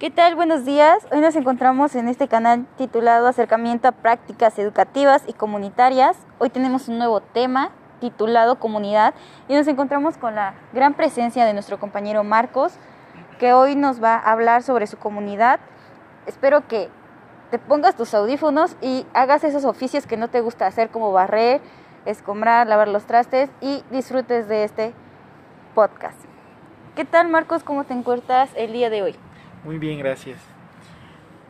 ¿Qué tal? Buenos días. Hoy nos encontramos en este canal titulado Acercamiento a Prácticas Educativas y Comunitarias. Hoy tenemos un nuevo tema titulado Comunidad y nos encontramos con la gran presencia de nuestro compañero Marcos, que hoy nos va a hablar sobre su comunidad. Espero que te pongas tus audífonos y hagas esos oficios que no te gusta hacer como barrer, escombrar, lavar los trastes y disfrutes de este podcast. ¿Qué tal Marcos? ¿Cómo te encuentras el día de hoy? Muy bien, gracias.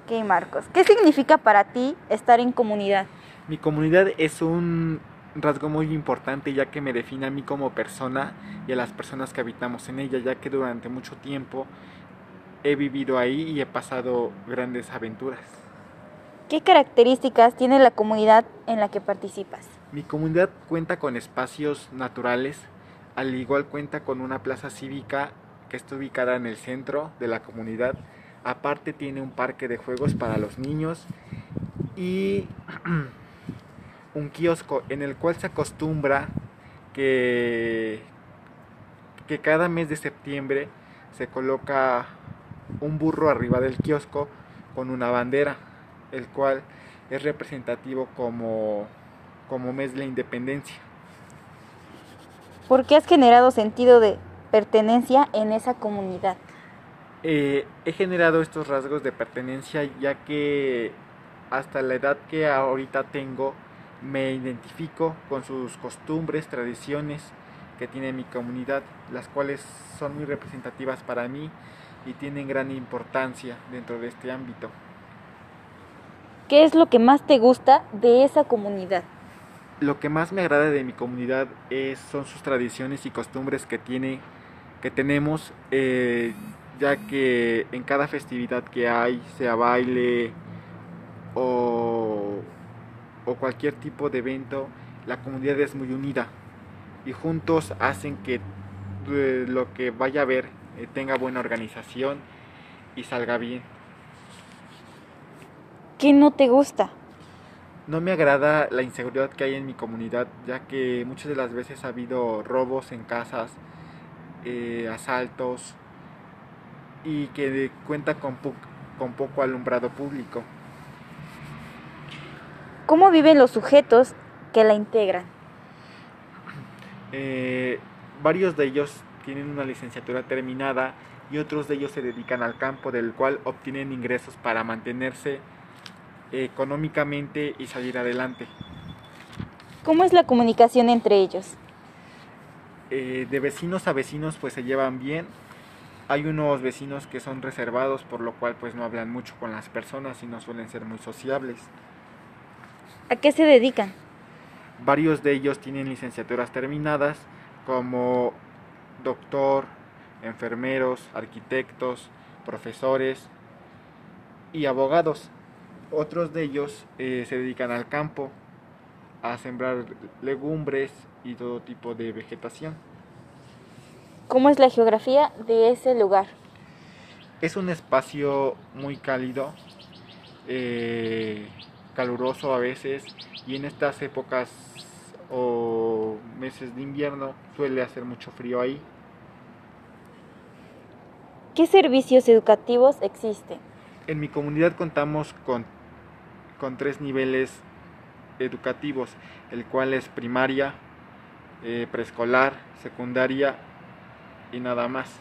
Ok, Marcos. ¿Qué significa para ti estar en comunidad? Mi comunidad es un rasgo muy importante ya que me define a mí como persona y a las personas que habitamos en ella, ya que durante mucho tiempo he vivido ahí y he pasado grandes aventuras. ¿Qué características tiene la comunidad en la que participas? Mi comunidad cuenta con espacios naturales, al igual cuenta con una plaza cívica que está ubicada en el centro de la comunidad. Aparte tiene un parque de juegos para los niños y un kiosco en el cual se acostumbra que, que cada mes de septiembre se coloca un burro arriba del kiosco con una bandera, el cual es representativo como, como mes de la independencia. ¿Por qué has generado sentido de pertenencia en esa comunidad? Eh, he generado estos rasgos de pertenencia ya que hasta la edad que ahorita tengo me identifico con sus costumbres, tradiciones que tiene mi comunidad, las cuales son muy representativas para mí y tienen gran importancia dentro de este ámbito. ¿Qué es lo que más te gusta de esa comunidad? Lo que más me agrada de mi comunidad es, son sus tradiciones y costumbres que tiene que tenemos, eh, ya que en cada festividad que hay, sea baile o, o cualquier tipo de evento, la comunidad es muy unida y juntos hacen que eh, lo que vaya a ver eh, tenga buena organización y salga bien. ¿Qué no te gusta? No me agrada la inseguridad que hay en mi comunidad, ya que muchas de las veces ha habido robos en casas, eh, asaltos y que cuenta con, con poco alumbrado público. ¿Cómo viven los sujetos que la integran? Eh, varios de ellos tienen una licenciatura terminada y otros de ellos se dedican al campo del cual obtienen ingresos para mantenerse económicamente y salir adelante. ¿Cómo es la comunicación entre ellos? Eh, de vecinos a vecinos pues se llevan bien. Hay unos vecinos que son reservados por lo cual pues no hablan mucho con las personas y no suelen ser muy sociables. ¿A qué se dedican? Varios de ellos tienen licenciaturas terminadas como doctor, enfermeros, arquitectos, profesores y abogados. Otros de ellos eh, se dedican al campo, a sembrar legumbres y todo tipo de vegetación. ¿Cómo es la geografía de ese lugar? Es un espacio muy cálido, eh, caluroso a veces, y en estas épocas o meses de invierno suele hacer mucho frío ahí. ¿Qué servicios educativos existen? En mi comunidad contamos con, con tres niveles educativos, el cual es primaria, eh, preescolar, secundaria y nada más.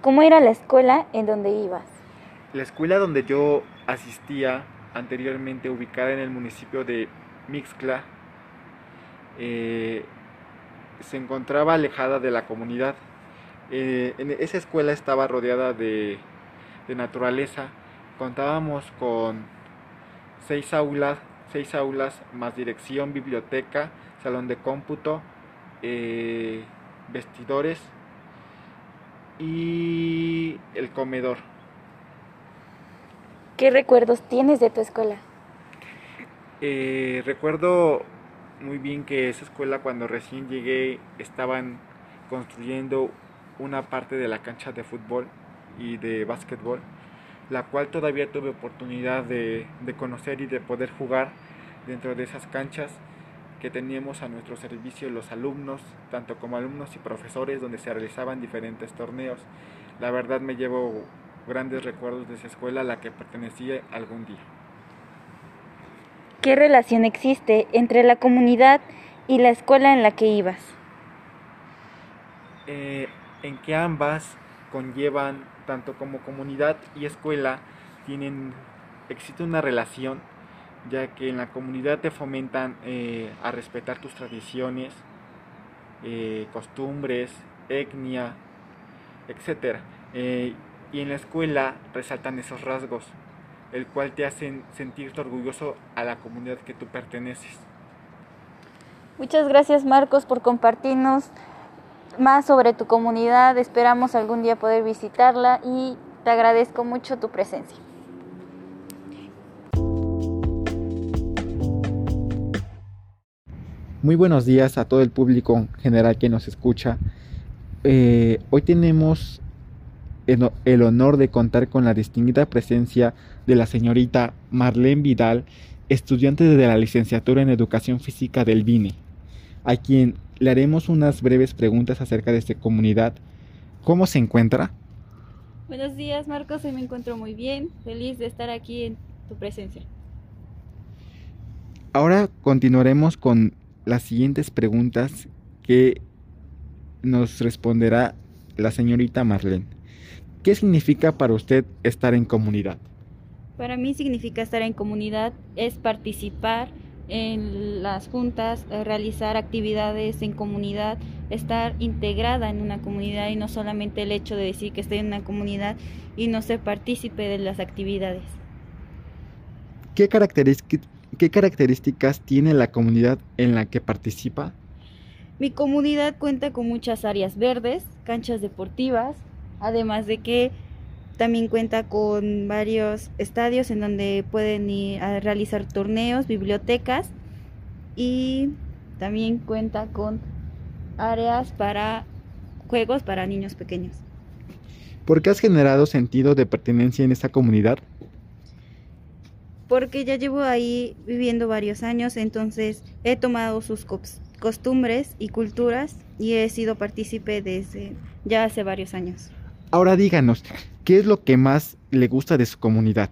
¿Cómo era la escuela en donde ibas? La escuela donde yo asistía anteriormente, ubicada en el municipio de Mixcla, eh, se encontraba alejada de la comunidad. Eh, en esa escuela estaba rodeada de, de naturaleza. Contábamos con seis aulas, seis aulas más dirección, biblioteca, salón de cómputo, eh, vestidores y el comedor. ¿Qué recuerdos tienes de tu escuela? Eh, recuerdo muy bien que esa escuela cuando recién llegué estaban construyendo una parte de la cancha de fútbol y de básquetbol, la cual todavía tuve oportunidad de, de conocer y de poder jugar dentro de esas canchas que teníamos a nuestro servicio los alumnos, tanto como alumnos y profesores, donde se realizaban diferentes torneos. la verdad me llevo grandes recuerdos de esa escuela a la que pertenecí algún día. ¿Qué relación existe entre la comunidad y la escuela en la que ibas? Eh, en que ambas conllevan, tanto como comunidad y escuela, tienen, existe una relación, ya que en la comunidad te fomentan eh, a respetar tus tradiciones, eh, costumbres, etnia, etc. y en la escuela resaltan esos rasgos el cual te hacen sentirte orgulloso a la comunidad que tú perteneces. Muchas gracias Marcos por compartirnos más sobre tu comunidad. Esperamos algún día poder visitarla y te agradezco mucho tu presencia. Muy buenos días a todo el público general que nos escucha. Eh, hoy tenemos el honor de contar con la distinguida presencia de la señorita Marlene Vidal, estudiante de la licenciatura en Educación Física del BINE, a quien le haremos unas breves preguntas acerca de esta comunidad. ¿Cómo se encuentra? Buenos días Marcos, hoy me encuentro muy bien, feliz de estar aquí en tu presencia. Ahora continuaremos con las siguientes preguntas que nos responderá la señorita Marlene. ¿Qué significa para usted estar en comunidad? Para mí significa estar en comunidad es participar en las juntas, eh, realizar actividades en comunidad, estar integrada en una comunidad y no solamente el hecho de decir que estoy en una comunidad y no ser partícipe de las actividades. ¿Qué, ¿Qué características tiene la comunidad en la que participa? Mi comunidad cuenta con muchas áreas verdes, canchas deportivas, además de que también cuenta con varios estadios en donde pueden ir a realizar torneos, bibliotecas y también cuenta con áreas para juegos para niños pequeños. ¿Por qué has generado sentido de pertenencia en esta comunidad? Porque ya llevo ahí viviendo varios años, entonces he tomado sus costumbres y culturas y he sido partícipe desde ya hace varios años. Ahora díganos, ¿qué es lo que más le gusta de su comunidad?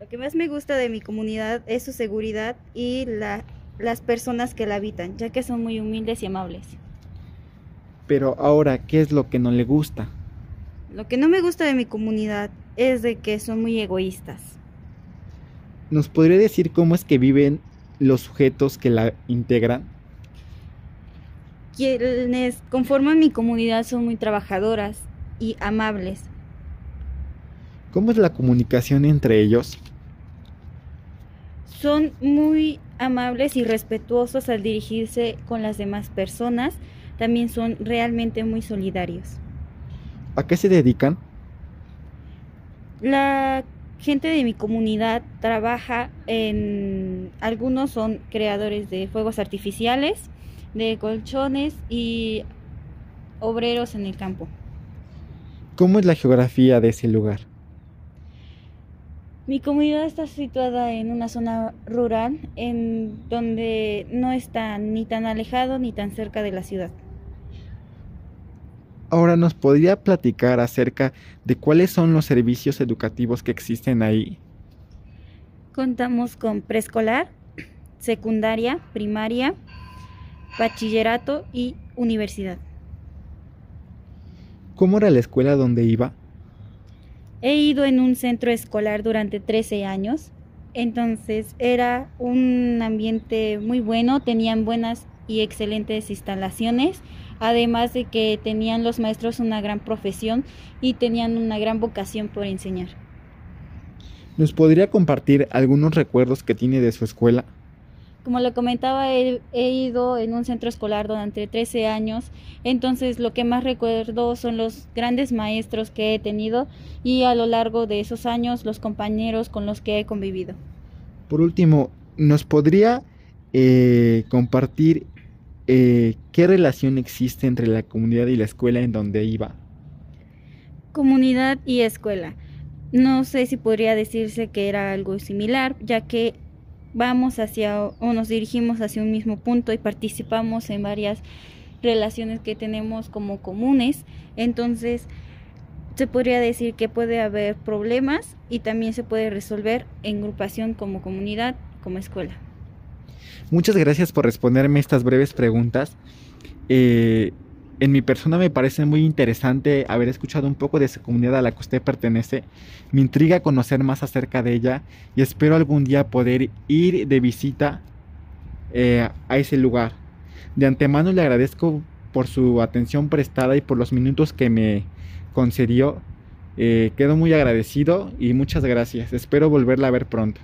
Lo que más me gusta de mi comunidad es su seguridad y las personas que la habitan, ya que son muy humildes y amables. Pero ahora, ¿qué es lo que no le gusta? Lo que no me gusta de mi comunidad es de que son muy egoístas. ¿Nos podría decir cómo es que viven los sujetos que la integran? Quienes conforman mi comunidad son muy trabajadoras y amables. ¿Cómo es la comunicación entre ellos? Son muy amables y respetuosos al dirigirse con las demás personas. También son realmente muy solidarios. ¿A qué se dedican? La gente de mi comunidad trabaja en... Algunos son creadores de fuegos artificiales, de colchones y obreros en el campo. ¿Cómo es la geografía de ese lugar? Mi comunidad está situada en una zona rural en donde no está ni tan alejado ni tan cerca de la ciudad. Ahora, ¿nos podría platicar acerca de cuáles son los servicios educativos que existen ahí? Contamos con preescolar, secundaria, primaria, bachillerato y universidad. ¿Cómo era la escuela donde iba? He ido en un centro escolar durante 13 años, entonces era un ambiente muy bueno, tenían buenas y excelentes instalaciones, además de que tenían los maestros una gran profesión y tenían una gran vocación por enseñar. ¿Nos podría compartir algunos recuerdos que tiene de su escuela? Como le comentaba, he, ido en un centro escolar durante 13 años, entonces lo que más recuerdo son los grandes maestros que he tenido y a lo largo de esos años los compañeros con los que he convivido. Por último, ¿nos podría eh, compartir eh, qué relación existe entre la comunidad y la escuela en donde iba? Comunidad y escuela. No sé si podría decirse que era algo similar, ya que vamos hacia o nos dirigimos hacia un mismo punto y participamos en varias relaciones que tenemos como comunes. Entonces, se podría decir que puede haber problemas y también se puede resolver en agrupación como comunidad, como escuela. Muchas gracias por responderme estas breves preguntas. Eh, en mi persona me parece muy interesante haber escuchado un poco de esa comunidad a la que usted pertenece. Me intriga conocer más acerca de ella y espero algún día poder ir de visita eh, a ese lugar. De antemano le agradezco por su atención prestada y por los minutos que me concedió. Eh, quedo muy agradecido y muchas gracias. Espero volverla a ver pronto.